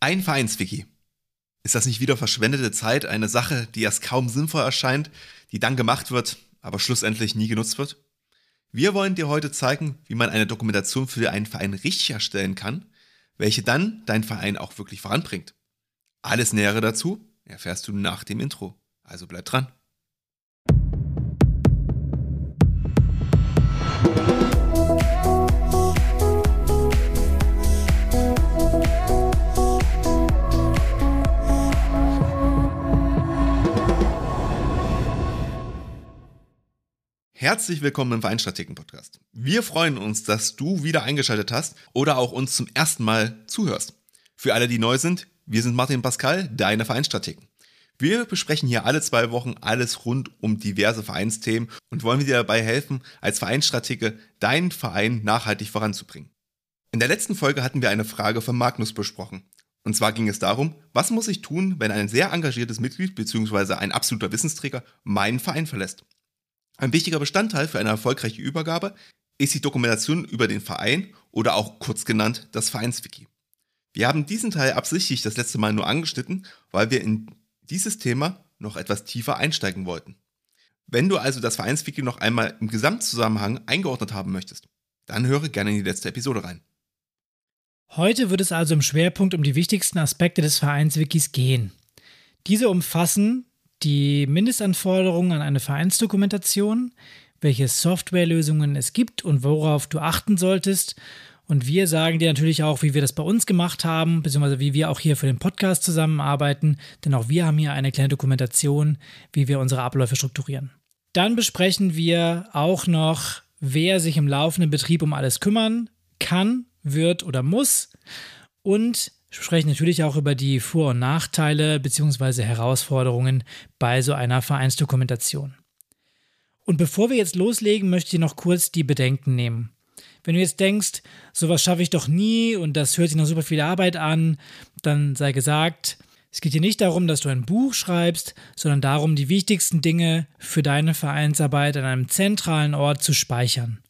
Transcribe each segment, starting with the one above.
Ein Vereinswiki. Ist das nicht wieder verschwendete Zeit, eine Sache, die erst kaum sinnvoll erscheint, die dann gemacht wird, aber schlussendlich nie genutzt wird? Wir wollen dir heute zeigen, wie man eine Dokumentation für einen Verein richtig erstellen kann, welche dann deinen Verein auch wirklich voranbringt. Alles Nähere dazu erfährst du nach dem Intro. Also bleib dran. Herzlich willkommen im Vereinstrategen-Podcast. Wir freuen uns, dass du wieder eingeschaltet hast oder auch uns zum ersten Mal zuhörst. Für alle, die neu sind, wir sind Martin Pascal, deine Vereinstrategen. Wir besprechen hier alle zwei Wochen alles rund um diverse Vereinsthemen und wollen dir dabei helfen, als Vereinsstratege deinen Verein nachhaltig voranzubringen. In der letzten Folge hatten wir eine Frage von Magnus besprochen. Und zwar ging es darum, was muss ich tun, wenn ein sehr engagiertes Mitglied bzw. ein absoluter Wissensträger meinen Verein verlässt? Ein wichtiger Bestandteil für eine erfolgreiche Übergabe ist die Dokumentation über den Verein oder auch kurz genannt das Vereinswiki. Wir haben diesen Teil absichtlich das letzte Mal nur angeschnitten, weil wir in dieses Thema noch etwas tiefer einsteigen wollten. Wenn du also das Vereinswiki noch einmal im Gesamtzusammenhang eingeordnet haben möchtest, dann höre gerne in die letzte Episode rein. Heute wird es also im Schwerpunkt um die wichtigsten Aspekte des Vereinswikis gehen. Diese umfassen die Mindestanforderungen an eine Vereinsdokumentation, welche Softwarelösungen es gibt und worauf du achten solltest. Und wir sagen dir natürlich auch, wie wir das bei uns gemacht haben, beziehungsweise wie wir auch hier für den Podcast zusammenarbeiten, denn auch wir haben hier eine kleine Dokumentation, wie wir unsere Abläufe strukturieren. Dann besprechen wir auch noch, wer sich im laufenden Betrieb um alles kümmern kann, wird oder muss und sprechen natürlich auch über die Vor- und Nachteile bzw. Herausforderungen bei so einer Vereinsdokumentation. Und bevor wir jetzt loslegen, möchte ich noch kurz die Bedenken nehmen. Wenn du jetzt denkst, sowas schaffe ich doch nie und das hört sich noch super viel Arbeit an, dann sei gesagt, es geht hier nicht darum, dass du ein Buch schreibst, sondern darum, die wichtigsten Dinge für deine Vereinsarbeit an einem zentralen Ort zu speichern.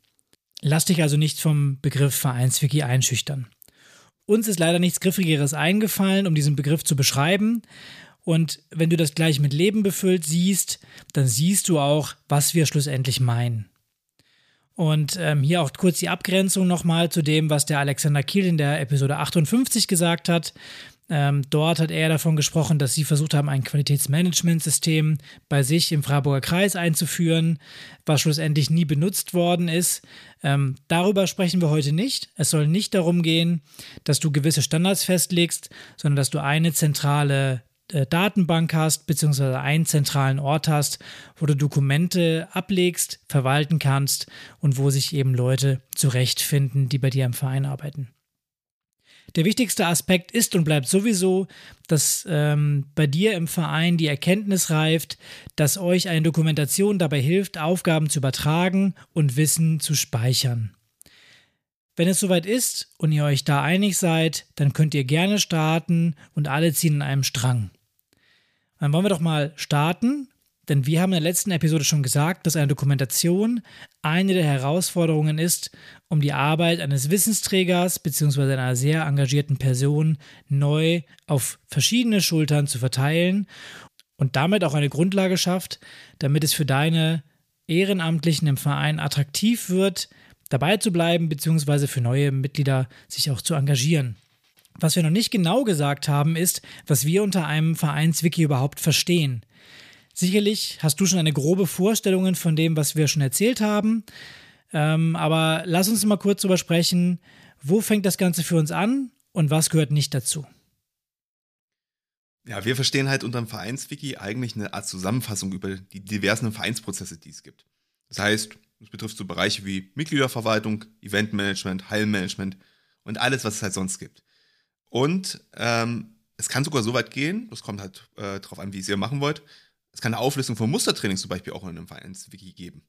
Lass dich also nicht vom Begriff Vereinswiki einschüchtern. Uns ist leider nichts Griffigeres eingefallen, um diesen Begriff zu beschreiben. Und wenn du das gleich mit Leben befüllt siehst, dann siehst du auch, was wir schlussendlich meinen. Und ähm, hier auch kurz die Abgrenzung nochmal zu dem, was der Alexander Kiel in der Episode 58 gesagt hat. Ähm, dort hat er davon gesprochen, dass sie versucht haben, ein Qualitätsmanagementsystem bei sich im Freiburger Kreis einzuführen, was schlussendlich nie benutzt worden ist. Ähm, darüber sprechen wir heute nicht. Es soll nicht darum gehen, dass du gewisse Standards festlegst, sondern dass du eine zentrale äh, Datenbank hast, beziehungsweise einen zentralen Ort hast, wo du Dokumente ablegst, verwalten kannst und wo sich eben Leute zurechtfinden, die bei dir im Verein arbeiten. Der wichtigste Aspekt ist und bleibt sowieso, dass ähm, bei dir im Verein die Erkenntnis reift, dass euch eine Dokumentation dabei hilft, Aufgaben zu übertragen und Wissen zu speichern. Wenn es soweit ist und ihr euch da einig seid, dann könnt ihr gerne starten und alle ziehen in einem Strang. Dann wollen wir doch mal starten denn wir haben in der letzten Episode schon gesagt, dass eine Dokumentation eine der Herausforderungen ist, um die Arbeit eines Wissensträgers bzw. einer sehr engagierten Person neu auf verschiedene Schultern zu verteilen und damit auch eine Grundlage schafft, damit es für deine Ehrenamtlichen im Verein attraktiv wird, dabei zu bleiben bzw. für neue Mitglieder sich auch zu engagieren. Was wir noch nicht genau gesagt haben, ist, was wir unter einem Vereinswiki überhaupt verstehen. Sicherlich hast du schon eine grobe Vorstellung von dem, was wir schon erzählt haben. Ähm, aber lass uns mal kurz darüber sprechen, wo fängt das Ganze für uns an und was gehört nicht dazu? Ja, wir verstehen halt unter dem Vereinswiki eigentlich eine Art Zusammenfassung über die diversen Vereinsprozesse, die es gibt. Das heißt, es betrifft so Bereiche wie Mitgliederverwaltung, Eventmanagement, Heilmanagement und alles, was es halt sonst gibt. Und ähm, es kann sogar so weit gehen, das kommt halt äh, darauf an, wie ihr es machen wollt, es kann eine Auflistung von Mustertrainings zum Beispiel auch in einem Vereinswiki geben.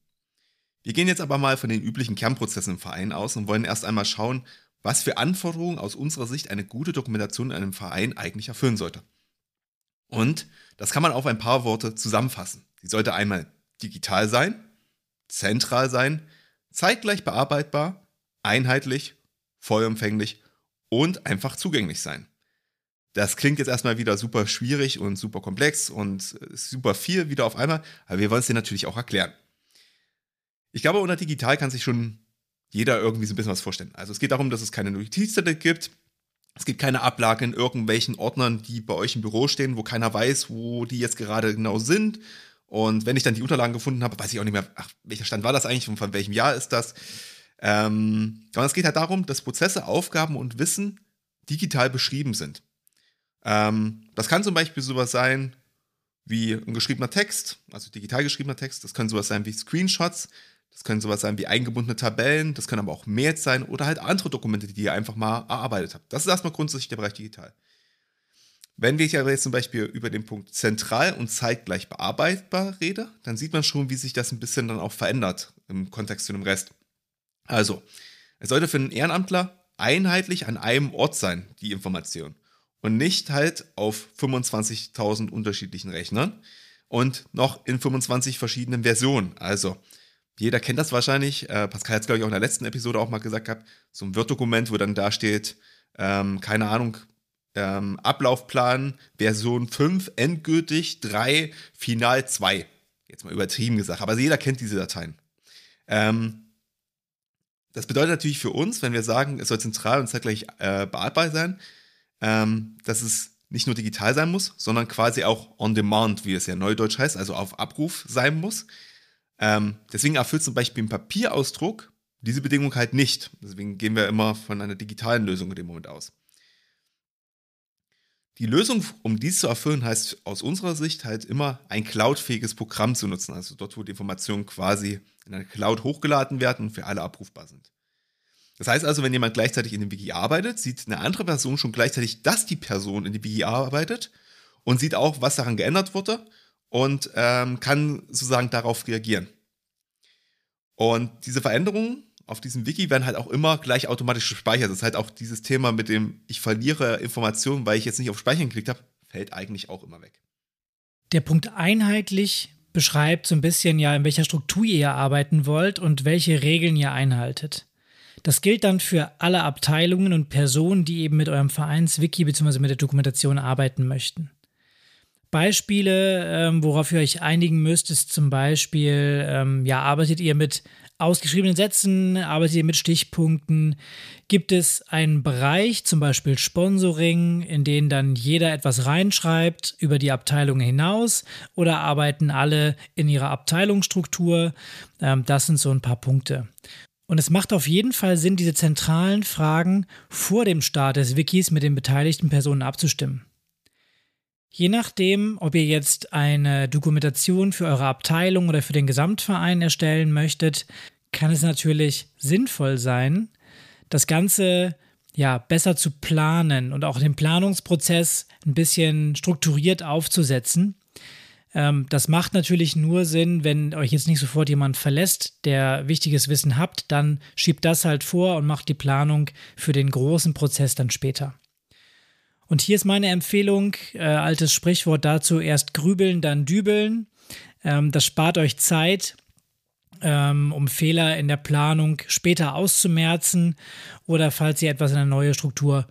Wir gehen jetzt aber mal von den üblichen Kernprozessen im Verein aus und wollen erst einmal schauen, was für Anforderungen aus unserer Sicht eine gute Dokumentation in einem Verein eigentlich erfüllen sollte. Und das kann man auf ein paar Worte zusammenfassen. Sie sollte einmal digital sein, zentral sein, zeitgleich bearbeitbar, einheitlich, vollumfänglich und einfach zugänglich sein. Das klingt jetzt erstmal wieder super schwierig und super komplex und super viel wieder auf einmal, aber wir wollen es dir natürlich auch erklären. Ich glaube, unter digital kann sich schon jeder irgendwie so ein bisschen was vorstellen. Also es geht darum, dass es keine Notizzettel gibt, es gibt keine Ablage in irgendwelchen Ordnern, die bei euch im Büro stehen, wo keiner weiß, wo die jetzt gerade genau sind. Und wenn ich dann die Unterlagen gefunden habe, weiß ich auch nicht mehr, ach, welcher Stand war das eigentlich und von welchem Jahr ist das. Ähm, sondern es geht halt darum, dass Prozesse, Aufgaben und Wissen digital beschrieben sind. Ähm, das kann zum Beispiel sowas sein wie ein geschriebener Text, also digital geschriebener Text. Das können sowas sein wie Screenshots. Das können sowas sein wie eingebundene Tabellen. Das können aber auch Mails sein oder halt andere Dokumente, die ihr einfach mal erarbeitet habt. Das ist erstmal grundsätzlich der Bereich digital. Wenn ich aber jetzt zum Beispiel über den Punkt zentral und zeitgleich bearbeitbar rede, dann sieht man schon, wie sich das ein bisschen dann auch verändert im Kontext zu dem Rest. Also, es sollte für einen Ehrenamtler einheitlich an einem Ort sein, die Information. Und nicht halt auf 25.000 unterschiedlichen Rechnern und noch in 25 verschiedenen Versionen. Also, jeder kennt das wahrscheinlich. Äh, Pascal hat es, glaube ich, auch in der letzten Episode auch mal gesagt gehabt. So ein Word-Dokument, wo dann da steht, ähm, keine Ahnung, ähm, Ablaufplan, Version 5, endgültig 3, Final 2. Jetzt mal übertrieben gesagt, aber jeder kennt diese Dateien. Ähm, das bedeutet natürlich für uns, wenn wir sagen, es soll zentral und zeitgleich äh, bearbeitbar sein, ähm, dass es nicht nur digital sein muss, sondern quasi auch on demand, wie es ja neudeutsch heißt, also auf Abruf sein muss. Ähm, deswegen erfüllt zum Beispiel ein Papierausdruck diese Bedingung halt nicht. Deswegen gehen wir immer von einer digitalen Lösung in dem Moment aus. Die Lösung, um dies zu erfüllen, heißt aus unserer Sicht halt immer ein cloudfähiges Programm zu nutzen. Also dort, wo die Informationen quasi in eine Cloud hochgeladen werden und für alle abrufbar sind. Das heißt also, wenn jemand gleichzeitig in dem Wiki arbeitet, sieht eine andere Person schon gleichzeitig, dass die Person in dem Wiki arbeitet und sieht auch, was daran geändert wurde und ähm, kann sozusagen darauf reagieren. Und diese Veränderungen auf diesem Wiki werden halt auch immer gleich automatisch gespeichert. Das ist halt auch dieses Thema mit dem, ich verliere Informationen, weil ich jetzt nicht auf Speichern geklickt habe, fällt eigentlich auch immer weg. Der Punkt einheitlich beschreibt so ein bisschen ja, in welcher Struktur ihr arbeiten wollt und welche Regeln ihr einhaltet. Das gilt dann für alle Abteilungen und Personen, die eben mit eurem Vereinswiki bzw. mit der Dokumentation arbeiten möchten. Beispiele, ähm, worauf ihr euch einigen müsst, ist zum Beispiel, ähm, ja, arbeitet ihr mit ausgeschriebenen Sätzen, arbeitet ihr mit Stichpunkten? Gibt es einen Bereich, zum Beispiel Sponsoring, in den dann jeder etwas reinschreibt über die Abteilung hinaus? Oder arbeiten alle in ihrer Abteilungsstruktur? Ähm, das sind so ein paar Punkte. Und es macht auf jeden Fall Sinn, diese zentralen Fragen vor dem Start des Wikis mit den beteiligten Personen abzustimmen. Je nachdem, ob ihr jetzt eine Dokumentation für eure Abteilung oder für den Gesamtverein erstellen möchtet, kann es natürlich sinnvoll sein, das Ganze ja besser zu planen und auch den Planungsprozess ein bisschen strukturiert aufzusetzen. Ähm, das macht natürlich nur Sinn, wenn euch jetzt nicht sofort jemand verlässt, der wichtiges Wissen habt, dann schiebt das halt vor und macht die Planung für den großen Prozess dann später. Und hier ist meine Empfehlung, äh, altes Sprichwort dazu, erst grübeln, dann dübeln. Ähm, das spart euch Zeit, ähm, um Fehler in der Planung später auszumerzen oder falls ihr etwas in eine neue Struktur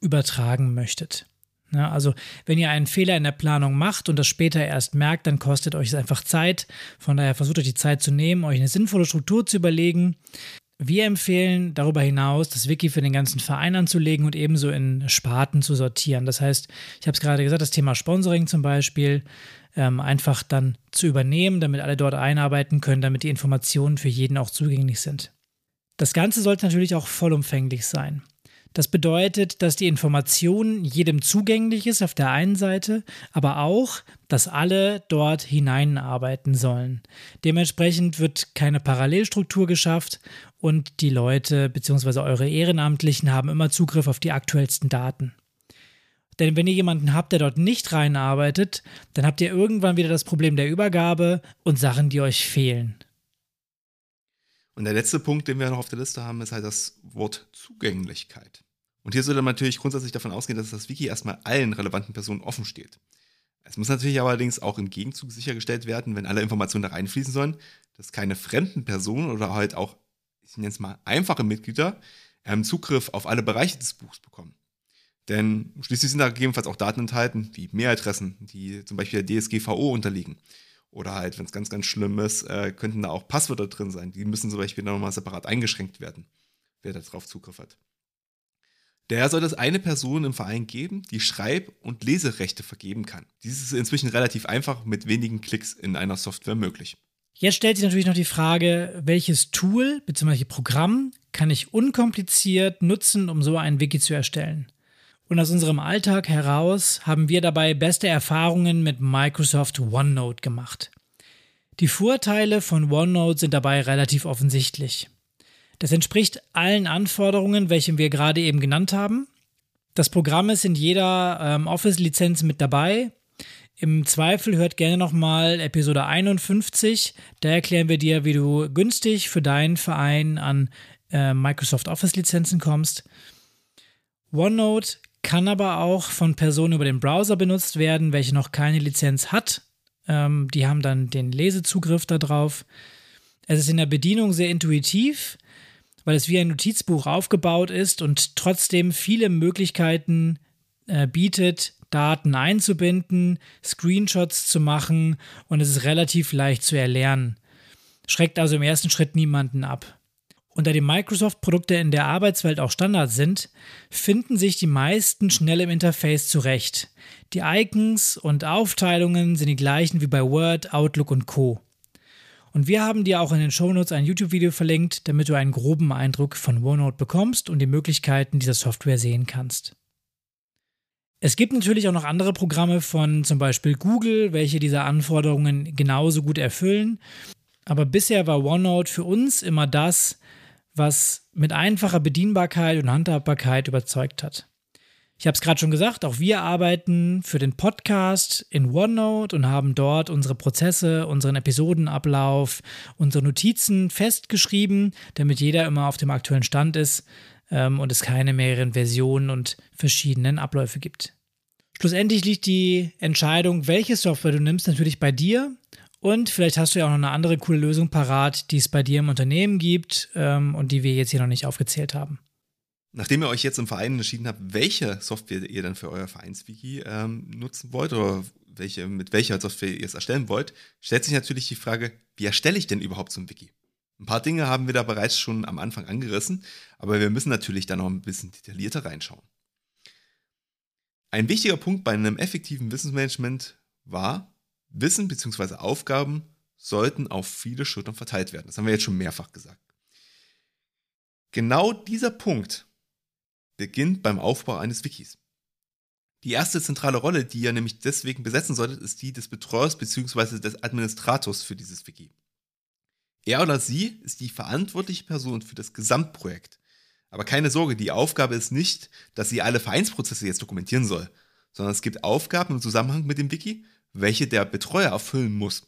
übertragen möchtet. Ja, also wenn ihr einen Fehler in der Planung macht und das später erst merkt, dann kostet euch es einfach Zeit. Von daher versucht euch die Zeit zu nehmen, euch eine sinnvolle Struktur zu überlegen. Wir empfehlen darüber hinaus, das Wiki für den ganzen Verein anzulegen und ebenso in Sparten zu sortieren. Das heißt, ich habe es gerade gesagt, das Thema Sponsoring zum Beispiel ähm, einfach dann zu übernehmen, damit alle dort einarbeiten können, damit die Informationen für jeden auch zugänglich sind. Das Ganze sollte natürlich auch vollumfänglich sein. Das bedeutet, dass die Information jedem zugänglich ist auf der einen Seite, aber auch, dass alle dort hineinarbeiten sollen. Dementsprechend wird keine Parallelstruktur geschafft und die Leute bzw. eure Ehrenamtlichen haben immer Zugriff auf die aktuellsten Daten. Denn wenn ihr jemanden habt, der dort nicht reinarbeitet, dann habt ihr irgendwann wieder das Problem der Übergabe und Sachen, die euch fehlen. Und der letzte Punkt, den wir noch auf der Liste haben, ist halt das Wort Zugänglichkeit. Und hier sollte man natürlich grundsätzlich davon ausgehen, dass das Wiki erstmal allen relevanten Personen offen steht. Es muss natürlich allerdings auch im Gegenzug sichergestellt werden, wenn alle Informationen da reinfließen sollen, dass keine fremden Personen oder halt auch, ich nenne es mal, einfache Mitglieder ähm, Zugriff auf alle Bereiche des Buchs bekommen. Denn schließlich sind da gegebenenfalls auch Daten enthalten, wie Mailadressen, die zum Beispiel der DSGVO unterliegen. Oder halt, wenn es ganz, ganz schlimm ist, äh, könnten da auch Passwörter drin sein. Die müssen zum Beispiel nochmal separat eingeschränkt werden, wer darauf Zugriff hat. Daher soll es eine Person im Verein geben, die Schreib- und Leserechte vergeben kann. Dies ist inzwischen relativ einfach mit wenigen Klicks in einer Software möglich. Jetzt stellt sich natürlich noch die Frage, welches Tool bzw. Programm kann ich unkompliziert nutzen, um so ein Wiki zu erstellen? Und aus unserem Alltag heraus haben wir dabei beste Erfahrungen mit Microsoft OneNote gemacht. Die Vorteile von OneNote sind dabei relativ offensichtlich. Das entspricht allen Anforderungen, welche wir gerade eben genannt haben. Das Programm ist in jeder ähm, Office-Lizenz mit dabei. Im Zweifel hört gerne nochmal Episode 51. Da erklären wir dir, wie du günstig für deinen Verein an äh, Microsoft Office-Lizenzen kommst. OneNote kann aber auch von Personen über den Browser benutzt werden, welche noch keine Lizenz hat. Ähm, die haben dann den Lesezugriff darauf. Es ist in der Bedienung sehr intuitiv weil es wie ein Notizbuch aufgebaut ist und trotzdem viele Möglichkeiten äh, bietet, Daten einzubinden, Screenshots zu machen und es ist relativ leicht zu erlernen. Schreckt also im ersten Schritt niemanden ab. Und da die Microsoft-Produkte in der Arbeitswelt auch Standard sind, finden sich die meisten schnell im Interface zurecht. Die Icons und Aufteilungen sind die gleichen wie bei Word, Outlook und Co. Und wir haben dir auch in den Shownotes ein YouTube-Video verlinkt, damit du einen groben Eindruck von OneNote bekommst und die Möglichkeiten dieser Software sehen kannst. Es gibt natürlich auch noch andere Programme von zum Beispiel Google, welche diese Anforderungen genauso gut erfüllen. Aber bisher war OneNote für uns immer das, was mit einfacher Bedienbarkeit und Handhabbarkeit überzeugt hat. Ich habe es gerade schon gesagt, auch wir arbeiten für den Podcast in OneNote und haben dort unsere Prozesse, unseren Episodenablauf, unsere Notizen festgeschrieben, damit jeder immer auf dem aktuellen Stand ist ähm, und es keine mehreren Versionen und verschiedenen Abläufe gibt. Schlussendlich liegt die Entscheidung, welche Software du nimmst, natürlich bei dir. Und vielleicht hast du ja auch noch eine andere coole Lösung parat, die es bei dir im Unternehmen gibt ähm, und die wir jetzt hier noch nicht aufgezählt haben. Nachdem ihr euch jetzt im Verein entschieden habt, welche Software ihr dann für euer Vereinswiki ähm, nutzen wollt oder welche, mit welcher Software ihr es erstellen wollt, stellt sich natürlich die Frage, wie erstelle ich denn überhaupt so ein Wiki? Ein paar Dinge haben wir da bereits schon am Anfang angerissen, aber wir müssen natürlich da noch ein bisschen detaillierter reinschauen. Ein wichtiger Punkt bei einem effektiven Wissensmanagement war, Wissen bzw. Aufgaben sollten auf viele Schultern verteilt werden. Das haben wir jetzt schon mehrfach gesagt. Genau dieser Punkt beginnt beim Aufbau eines Wikis. Die erste zentrale Rolle, die ihr nämlich deswegen besetzen solltet, ist die des Betreuers bzw. des Administrators für dieses Wiki. Er oder sie ist die verantwortliche Person für das Gesamtprojekt. Aber keine Sorge, die Aufgabe ist nicht, dass sie alle Vereinsprozesse jetzt dokumentieren soll, sondern es gibt Aufgaben im Zusammenhang mit dem Wiki, welche der Betreuer erfüllen muss.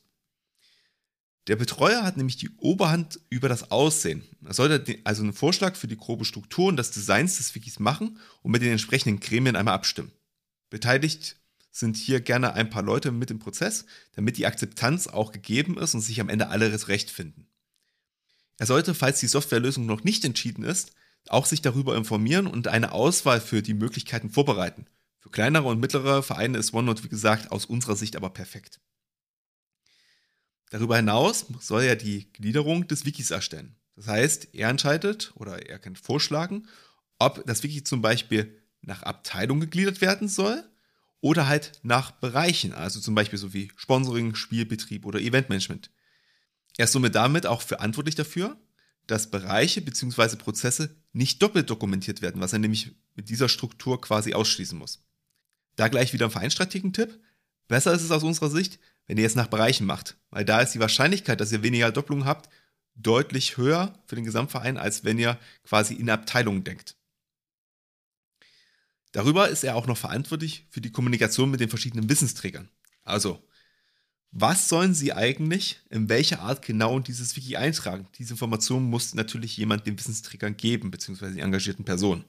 Der Betreuer hat nämlich die Oberhand über das Aussehen. Er sollte also einen Vorschlag für die grobe Struktur und das Designs des Wikis machen und mit den entsprechenden Gremien einmal abstimmen. Beteiligt sind hier gerne ein paar Leute mit im Prozess, damit die Akzeptanz auch gegeben ist und sich am Ende alle recht finden. Er sollte, falls die Softwarelösung noch nicht entschieden ist, auch sich darüber informieren und eine Auswahl für die Möglichkeiten vorbereiten. Für kleinere und mittlere Vereine ist OneNote, wie gesagt, aus unserer Sicht aber perfekt. Darüber hinaus soll er die Gliederung des Wikis erstellen. Das heißt, er entscheidet oder er kann vorschlagen, ob das Wiki zum Beispiel nach Abteilung gegliedert werden soll oder halt nach Bereichen, also zum Beispiel so wie Sponsoring, Spielbetrieb oder Eventmanagement. Er ist somit damit auch verantwortlich dafür, dass Bereiche bzw. Prozesse nicht doppelt dokumentiert werden, was er nämlich mit dieser Struktur quasi ausschließen muss. Da gleich wieder ein Vereinstrategen-Tipp. Besser ist es aus unserer Sicht, wenn ihr es nach Bereichen macht. Weil da ist die Wahrscheinlichkeit, dass ihr weniger Doppelungen habt, deutlich höher für den Gesamtverein, als wenn ihr quasi in Abteilungen denkt. Darüber ist er auch noch verantwortlich für die Kommunikation mit den verschiedenen Wissensträgern. Also, was sollen sie eigentlich in welcher Art genau in dieses Wiki eintragen? Diese Information muss natürlich jemand den Wissensträgern geben, beziehungsweise die engagierten Personen.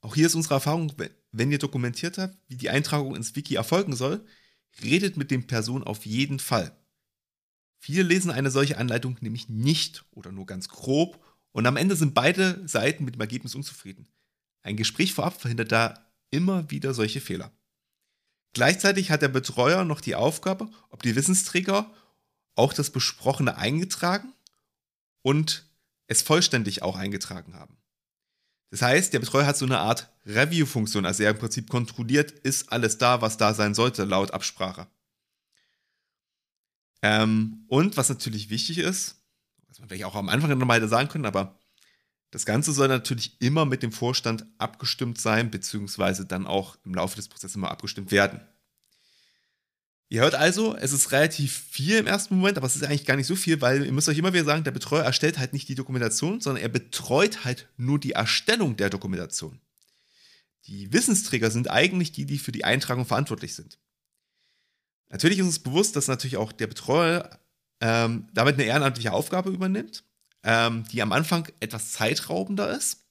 Auch hier ist unsere Erfahrung, wenn ihr dokumentiert habt, wie die Eintragung ins Wiki erfolgen soll, redet mit den Personen auf jeden Fall. Viele lesen eine solche Anleitung nämlich nicht oder nur ganz grob und am Ende sind beide Seiten mit dem Ergebnis unzufrieden. Ein Gespräch vorab verhindert da immer wieder solche Fehler. Gleichzeitig hat der Betreuer noch die Aufgabe, ob die Wissensträger auch das Besprochene eingetragen und es vollständig auch eingetragen haben. Das heißt, der Betreuer hat so eine Art Review-Funktion, also er im Prinzip kontrolliert, ist alles da, was da sein sollte, laut Absprache. Ähm, und was natürlich wichtig ist, was man vielleicht auch am Anfang nochmal sagen können, aber das Ganze soll natürlich immer mit dem Vorstand abgestimmt sein, beziehungsweise dann auch im Laufe des Prozesses immer abgestimmt werden. Ihr hört also, es ist relativ viel im ersten Moment, aber es ist eigentlich gar nicht so viel, weil ihr müsst euch immer wieder sagen, der Betreuer erstellt halt nicht die Dokumentation, sondern er betreut halt nur die Erstellung der Dokumentation. Die Wissensträger sind eigentlich die, die für die Eintragung verantwortlich sind. Natürlich ist uns bewusst, dass natürlich auch der Betreuer ähm, damit eine ehrenamtliche Aufgabe übernimmt, ähm, die am Anfang etwas zeitraubender ist,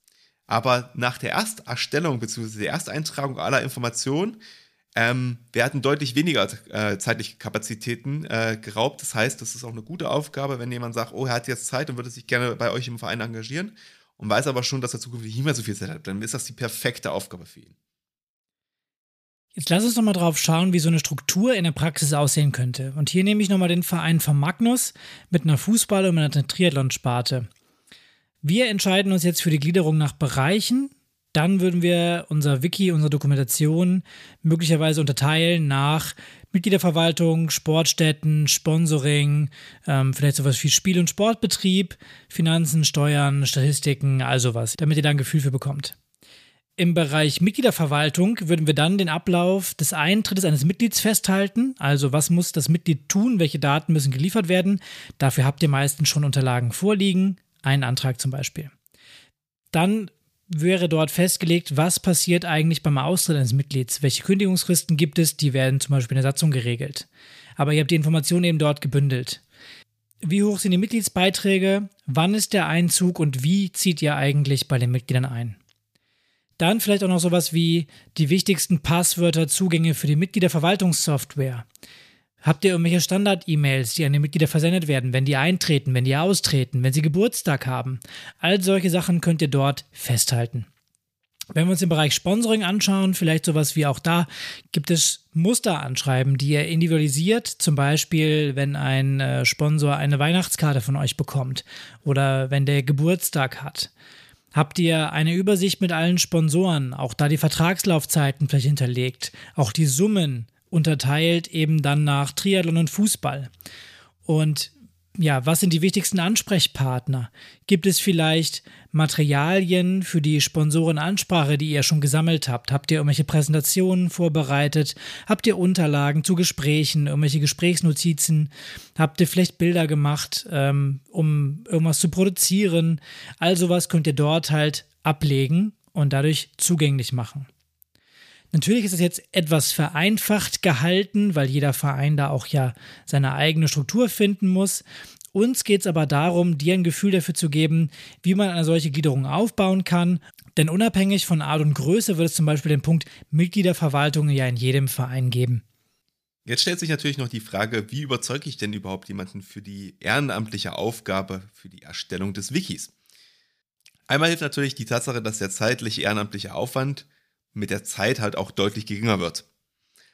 aber nach der Ersterstellung bzw. der Ersteintragung aller Informationen ähm, werden deutlich weniger äh, zeitliche Kapazitäten äh, geraubt. Das heißt, das ist auch eine gute Aufgabe, wenn jemand sagt, oh, er hat jetzt Zeit und würde sich gerne bei euch im Verein engagieren und weiß aber schon, dass er zukünftig nicht mehr so viel Zeit hat, dann ist das die perfekte Aufgabe für ihn. Jetzt lass uns noch mal drauf schauen, wie so eine Struktur in der Praxis aussehen könnte. Und hier nehme ich noch mal den Verein von Magnus mit einer Fußball- und einer Triathlon-Sparte. Wir entscheiden uns jetzt für die Gliederung nach Bereichen dann würden wir unser Wiki, unsere Dokumentation möglicherweise unterteilen nach Mitgliederverwaltung, Sportstätten, Sponsoring, ähm, vielleicht sowas wie Spiel- und Sportbetrieb, Finanzen, Steuern, Statistiken, also was, damit ihr da ein Gefühl für bekommt. Im Bereich Mitgliederverwaltung würden wir dann den Ablauf des Eintrittes eines Mitglieds festhalten. Also was muss das Mitglied tun, welche Daten müssen geliefert werden. Dafür habt ihr meistens schon Unterlagen vorliegen, einen Antrag zum Beispiel. Dann wäre dort festgelegt, was passiert eigentlich beim Austritt eines Mitglieds. Welche Kündigungsfristen gibt es? Die werden zum Beispiel in der Satzung geregelt. Aber ihr habt die Informationen eben dort gebündelt. Wie hoch sind die Mitgliedsbeiträge? Wann ist der Einzug und wie zieht ihr eigentlich bei den Mitgliedern ein? Dann vielleicht auch noch sowas wie die wichtigsten Passwörter, Zugänge für die Mitgliederverwaltungssoftware. Habt ihr irgendwelche Standard-E-Mails, die an die Mitglieder versendet werden, wenn die eintreten, wenn die austreten, wenn sie Geburtstag haben? All solche Sachen könnt ihr dort festhalten. Wenn wir uns den Bereich Sponsoring anschauen, vielleicht sowas wie auch da, gibt es Musteranschreiben, die ihr individualisiert. Zum Beispiel, wenn ein äh, Sponsor eine Weihnachtskarte von euch bekommt oder wenn der Geburtstag hat. Habt ihr eine Übersicht mit allen Sponsoren, auch da die Vertragslaufzeiten vielleicht hinterlegt, auch die Summen, unterteilt eben dann nach Triathlon und Fußball. Und ja, was sind die wichtigsten Ansprechpartner? Gibt es vielleicht Materialien für die Sponsorenansprache, die ihr schon gesammelt habt? Habt ihr irgendwelche Präsentationen vorbereitet? Habt ihr Unterlagen zu Gesprächen, irgendwelche Gesprächsnotizen? Habt ihr vielleicht Bilder gemacht, ähm, um irgendwas zu produzieren? All sowas könnt ihr dort halt ablegen und dadurch zugänglich machen. Natürlich ist es jetzt etwas vereinfacht gehalten, weil jeder Verein da auch ja seine eigene Struktur finden muss. Uns geht es aber darum, dir ein Gefühl dafür zu geben, wie man eine solche Gliederung aufbauen kann. Denn unabhängig von Art und Größe wird es zum Beispiel den Punkt Mitgliederverwaltung ja in jedem Verein geben. Jetzt stellt sich natürlich noch die Frage, wie überzeuge ich denn überhaupt jemanden für die ehrenamtliche Aufgabe, für die Erstellung des Wikis? Einmal hilft natürlich die Tatsache, dass der zeitliche ehrenamtliche Aufwand mit der Zeit halt auch deutlich geringer wird.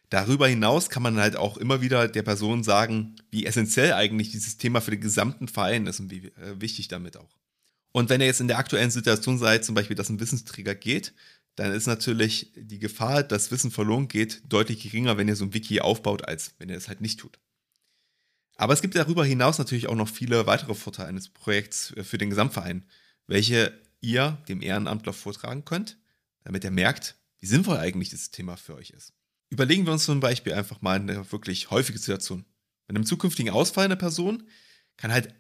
Darüber hinaus kann man halt auch immer wieder der Person sagen, wie essentiell eigentlich dieses Thema für den gesamten Verein ist und wie äh, wichtig damit auch. Und wenn ihr jetzt in der aktuellen Situation seid, zum Beispiel, dass ein Wissensträger geht, dann ist natürlich die Gefahr, dass Wissen verloren geht, deutlich geringer, wenn ihr so ein Wiki aufbaut, als wenn ihr es halt nicht tut. Aber es gibt darüber hinaus natürlich auch noch viele weitere Vorteile eines Projekts äh, für den Gesamtverein, welche ihr dem Ehrenamtler vortragen könnt, damit er merkt, wie sinnvoll eigentlich dieses Thema für euch ist. Überlegen wir uns zum Beispiel einfach mal eine wirklich häufige Situation. Mit einem zukünftigen Ausfall einer Person kann halt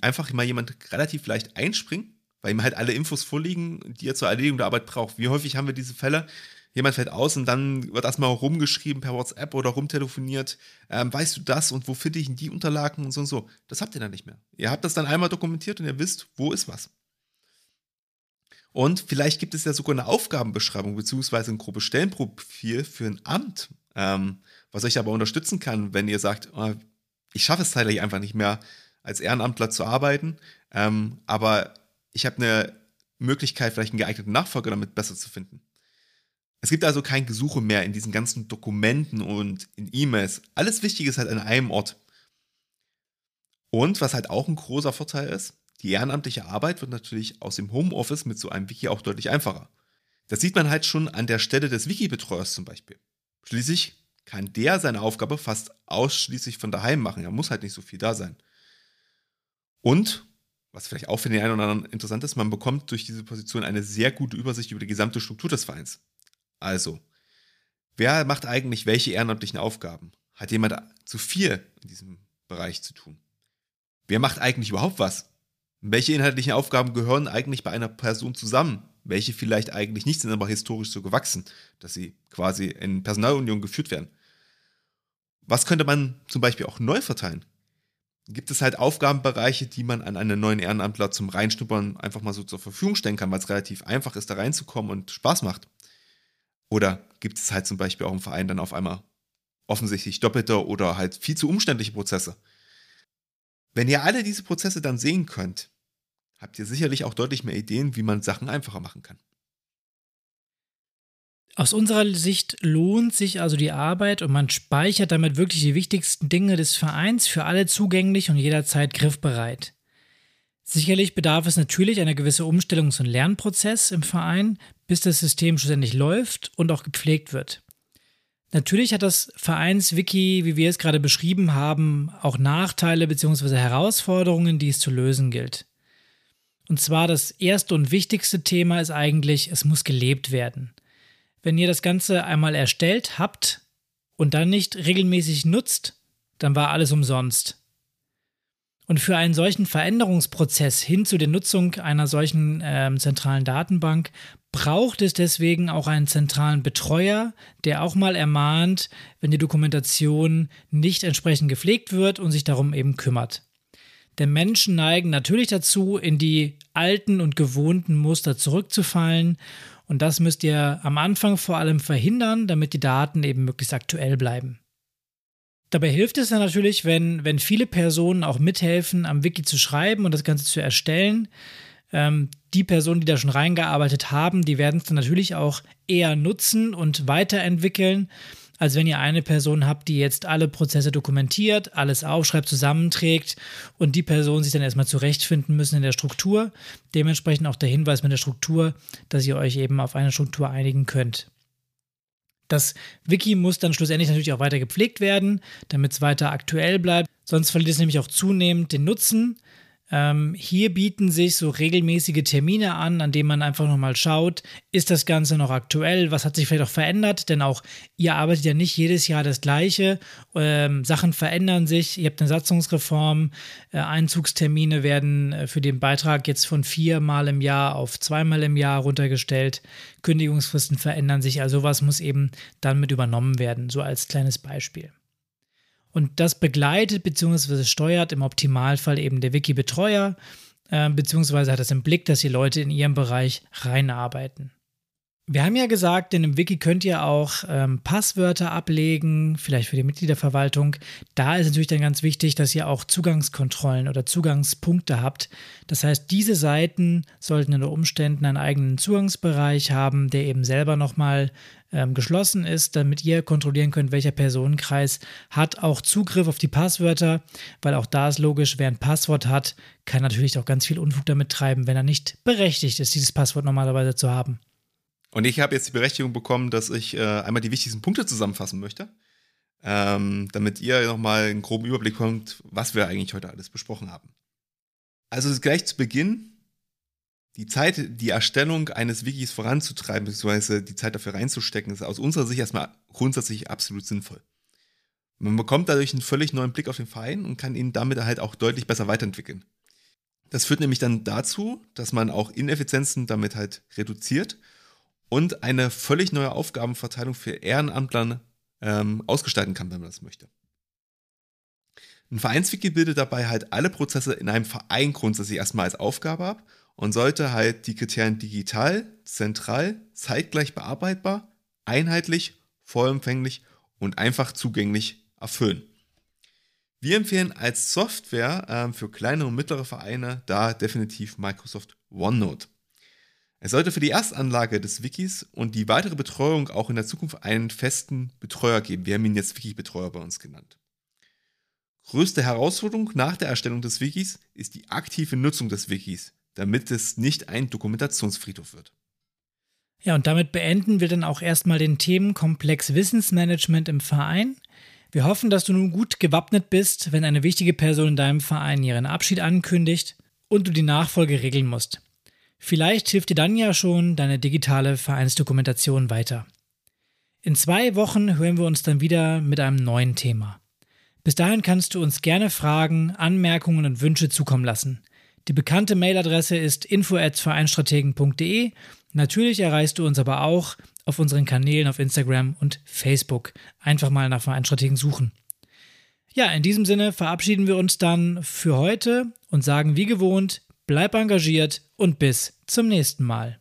einfach mal jemand relativ leicht einspringen, weil ihm halt alle Infos vorliegen, die er zur Erledigung der Arbeit braucht. Wie häufig haben wir diese Fälle? Jemand fällt aus und dann wird erstmal rumgeschrieben per WhatsApp oder rumtelefoniert. Ähm, weißt du das und wo finde ich denn die Unterlagen und so und so? Das habt ihr dann nicht mehr. Ihr habt das dann einmal dokumentiert und ihr wisst, wo ist was. Und vielleicht gibt es ja sogar eine Aufgabenbeschreibung beziehungsweise ein grobes Stellenprofil für ein Amt, ähm, was euch aber unterstützen kann, wenn ihr sagt, oh, ich schaffe es zeitlich einfach nicht mehr, als Ehrenamtler zu arbeiten, ähm, aber ich habe eine Möglichkeit, vielleicht einen geeigneten Nachfolger damit besser zu finden. Es gibt also kein Gesuche mehr in diesen ganzen Dokumenten und in E-Mails. Alles Wichtige ist halt an einem Ort. Und was halt auch ein großer Vorteil ist, die ehrenamtliche Arbeit wird natürlich aus dem Homeoffice mit so einem Wiki auch deutlich einfacher. Das sieht man halt schon an der Stelle des Wiki-Betreuers zum Beispiel. Schließlich kann der seine Aufgabe fast ausschließlich von daheim machen. Er muss halt nicht so viel da sein. Und, was vielleicht auch für den einen oder anderen interessant ist, man bekommt durch diese Position eine sehr gute Übersicht über die gesamte Struktur des Vereins. Also, wer macht eigentlich welche ehrenamtlichen Aufgaben? Hat jemand zu viel in diesem Bereich zu tun? Wer macht eigentlich überhaupt was? Welche inhaltlichen Aufgaben gehören eigentlich bei einer Person zusammen? Welche vielleicht eigentlich nicht sind, aber historisch so gewachsen, dass sie quasi in Personalunion geführt werden? Was könnte man zum Beispiel auch neu verteilen? Gibt es halt Aufgabenbereiche, die man an einen neuen Ehrenamtler zum Reinschnuppern einfach mal so zur Verfügung stellen kann, weil es relativ einfach ist, da reinzukommen und Spaß macht? Oder gibt es halt zum Beispiel auch im Verein dann auf einmal offensichtlich doppelte oder halt viel zu umständliche Prozesse? Wenn ihr alle diese Prozesse dann sehen könnt, habt ihr sicherlich auch deutlich mehr Ideen, wie man Sachen einfacher machen kann. Aus unserer Sicht lohnt sich also die Arbeit und man speichert damit wirklich die wichtigsten Dinge des Vereins für alle zugänglich und jederzeit griffbereit. Sicherlich bedarf es natürlich einer gewissen Umstellungs- und Lernprozess im Verein, bis das System schlussendlich läuft und auch gepflegt wird. Natürlich hat das Vereinswiki, wie wir es gerade beschrieben haben, auch Nachteile bzw. Herausforderungen, die es zu lösen gilt. Und zwar das erste und wichtigste Thema ist eigentlich, es muss gelebt werden wenn ihr das Ganze einmal erstellt habt und dann nicht regelmäßig nutzt, dann war alles umsonst. Und für einen solchen Veränderungsprozess hin zu der Nutzung einer solchen äh, zentralen Datenbank braucht es deswegen auch einen zentralen Betreuer, der auch mal ermahnt, wenn die Dokumentation nicht entsprechend gepflegt wird und sich darum eben kümmert. Denn Menschen neigen natürlich dazu, in die alten und gewohnten Muster zurückzufallen und das müsst ihr am Anfang vor allem verhindern, damit die Daten eben möglichst aktuell bleiben. Dabei hilft es dann natürlich, wenn, wenn viele Personen auch mithelfen, am Wiki zu schreiben und das Ganze zu erstellen. Ähm, die Personen, die da schon reingearbeitet haben, die werden es dann natürlich auch eher nutzen und weiterentwickeln als wenn ihr eine Person habt, die jetzt alle Prozesse dokumentiert, alles aufschreibt, zusammenträgt und die Person sich dann erstmal zurechtfinden müssen in der Struktur. Dementsprechend auch der Hinweis mit der Struktur, dass ihr euch eben auf eine Struktur einigen könnt. Das Wiki muss dann schlussendlich natürlich auch weiter gepflegt werden, damit es weiter aktuell bleibt. Sonst verliert es nämlich auch zunehmend den Nutzen. Ähm, hier bieten sich so regelmäßige Termine an, an denen man einfach nochmal schaut, ist das Ganze noch aktuell, was hat sich vielleicht auch verändert, denn auch ihr arbeitet ja nicht jedes Jahr das Gleiche, ähm, Sachen verändern sich, ihr habt eine Satzungsreform, äh, Einzugstermine werden äh, für den Beitrag jetzt von viermal im Jahr auf zweimal im Jahr runtergestellt, Kündigungsfristen verändern sich, also sowas muss eben dann mit übernommen werden, so als kleines Beispiel. Und das begleitet bzw. steuert im Optimalfall eben der Wiki-Betreuer, äh, beziehungsweise hat das im Blick, dass die Leute in ihrem Bereich reinarbeiten. Wir haben ja gesagt, denn im Wiki könnt ihr auch ähm, Passwörter ablegen, vielleicht für die Mitgliederverwaltung. Da ist natürlich dann ganz wichtig, dass ihr auch Zugangskontrollen oder Zugangspunkte habt. Das heißt, diese Seiten sollten unter Umständen einen eigenen Zugangsbereich haben, der eben selber nochmal ähm, geschlossen ist, damit ihr kontrollieren könnt, welcher Personenkreis hat auch Zugriff auf die Passwörter, weil auch da ist logisch, wer ein Passwort hat, kann natürlich auch ganz viel Unfug damit treiben, wenn er nicht berechtigt ist, dieses Passwort normalerweise zu haben. Und ich habe jetzt die Berechtigung bekommen, dass ich äh, einmal die wichtigsten Punkte zusammenfassen möchte, ähm, damit ihr nochmal einen groben Überblick bekommt, was wir eigentlich heute alles besprochen haben. Also gleich zu Beginn, die Zeit, die Erstellung eines Wikis voranzutreiben, beziehungsweise die Zeit dafür reinzustecken, ist aus unserer Sicht erstmal grundsätzlich absolut sinnvoll. Man bekommt dadurch einen völlig neuen Blick auf den Verein und kann ihn damit halt auch deutlich besser weiterentwickeln. Das führt nämlich dann dazu, dass man auch Ineffizienzen damit halt reduziert und eine völlig neue Aufgabenverteilung für Ehrenamtler ähm, ausgestalten kann, wenn man das möchte. Ein Vereinswiki bildet dabei halt alle Prozesse in einem Verein grundsätzlich erstmal als Aufgabe ab und sollte halt die Kriterien digital, zentral, zeitgleich bearbeitbar, einheitlich, vollumfänglich und einfach zugänglich erfüllen. Wir empfehlen als Software ähm, für kleine und mittlere Vereine da definitiv Microsoft OneNote. Es sollte für die Erstanlage des Wikis und die weitere Betreuung auch in der Zukunft einen festen Betreuer geben. Wir haben ihn jetzt Wiki-Betreuer bei uns genannt. Größte Herausforderung nach der Erstellung des Wikis ist die aktive Nutzung des Wikis, damit es nicht ein Dokumentationsfriedhof wird. Ja, und damit beenden wir dann auch erstmal den Themenkomplex Wissensmanagement im Verein. Wir hoffen, dass du nun gut gewappnet bist, wenn eine wichtige Person in deinem Verein ihren Abschied ankündigt und du die Nachfolge regeln musst. Vielleicht hilft dir dann ja schon deine digitale Vereinsdokumentation weiter. In zwei Wochen hören wir uns dann wieder mit einem neuen Thema. Bis dahin kannst du uns gerne Fragen, Anmerkungen und Wünsche zukommen lassen. Die bekannte Mailadresse ist info@vereinstrategen.de. Natürlich erreichst du uns aber auch auf unseren Kanälen auf Instagram und Facebook. Einfach mal nach Vereinstrategen suchen. Ja, in diesem Sinne verabschieden wir uns dann für heute und sagen wie gewohnt, bleib engagiert und bis zum nächsten Mal.